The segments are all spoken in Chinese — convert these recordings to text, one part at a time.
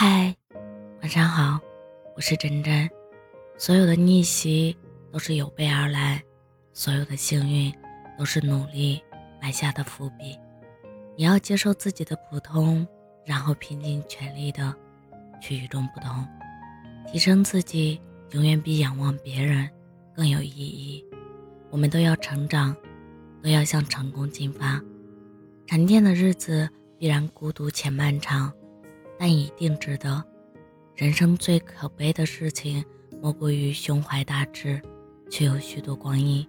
嗨，晚上好，我是真真。所有的逆袭都是有备而来，所有的幸运都是努力埋下的伏笔。你要接受自己的普通，然后拼尽全力的去与众不同，提升自己，永远比仰望别人更有意义。我们都要成长，都要向成功进发。沉淀的日子必然孤独且漫长。但一定值得。人生最可悲的事情，莫过于胸怀大志，却有许多光阴。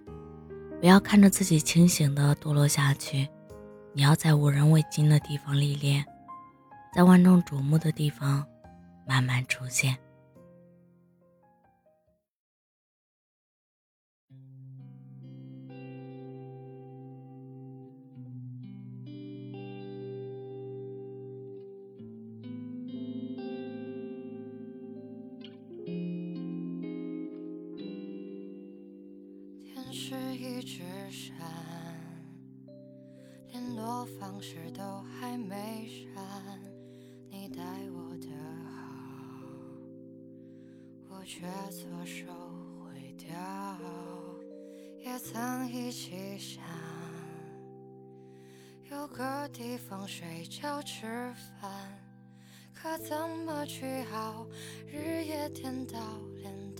不要看着自己清醒的堕落下去，你要在无人问津的地方历练，在万众瞩目的地方慢慢出现。是一只山，联络方式都还没删，你待我的好，我却错手毁掉。也曾一起想有个地方睡觉吃饭，可怎么去好？日夜颠倒，连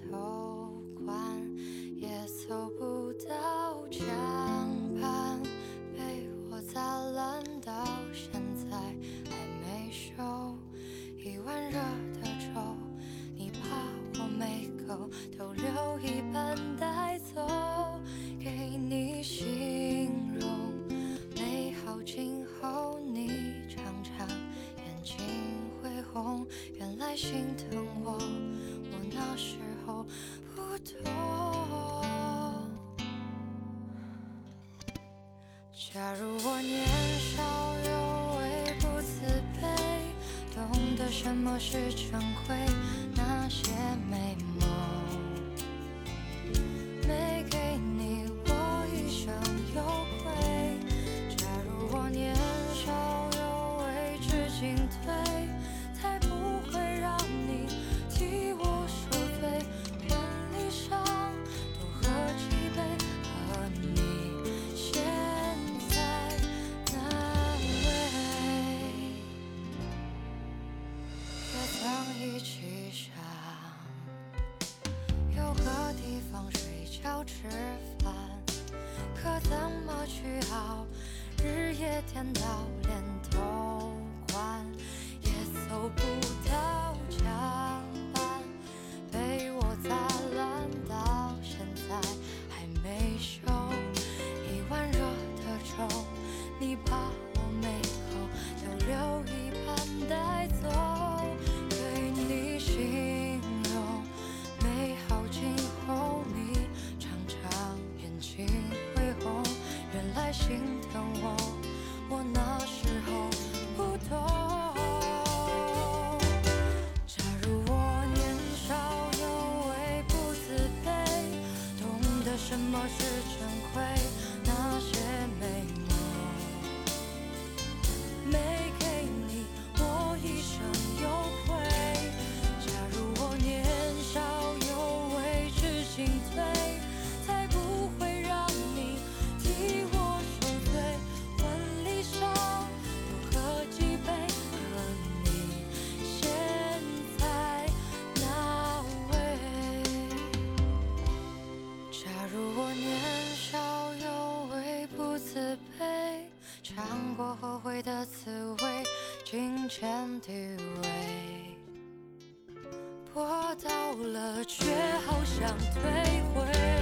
假如我年少有为不自卑，懂得什么是珍贵，那些美要吃饭，可怎么去熬？日夜颠倒，连头么是珍贵，那些美地位，破到了却好想退回。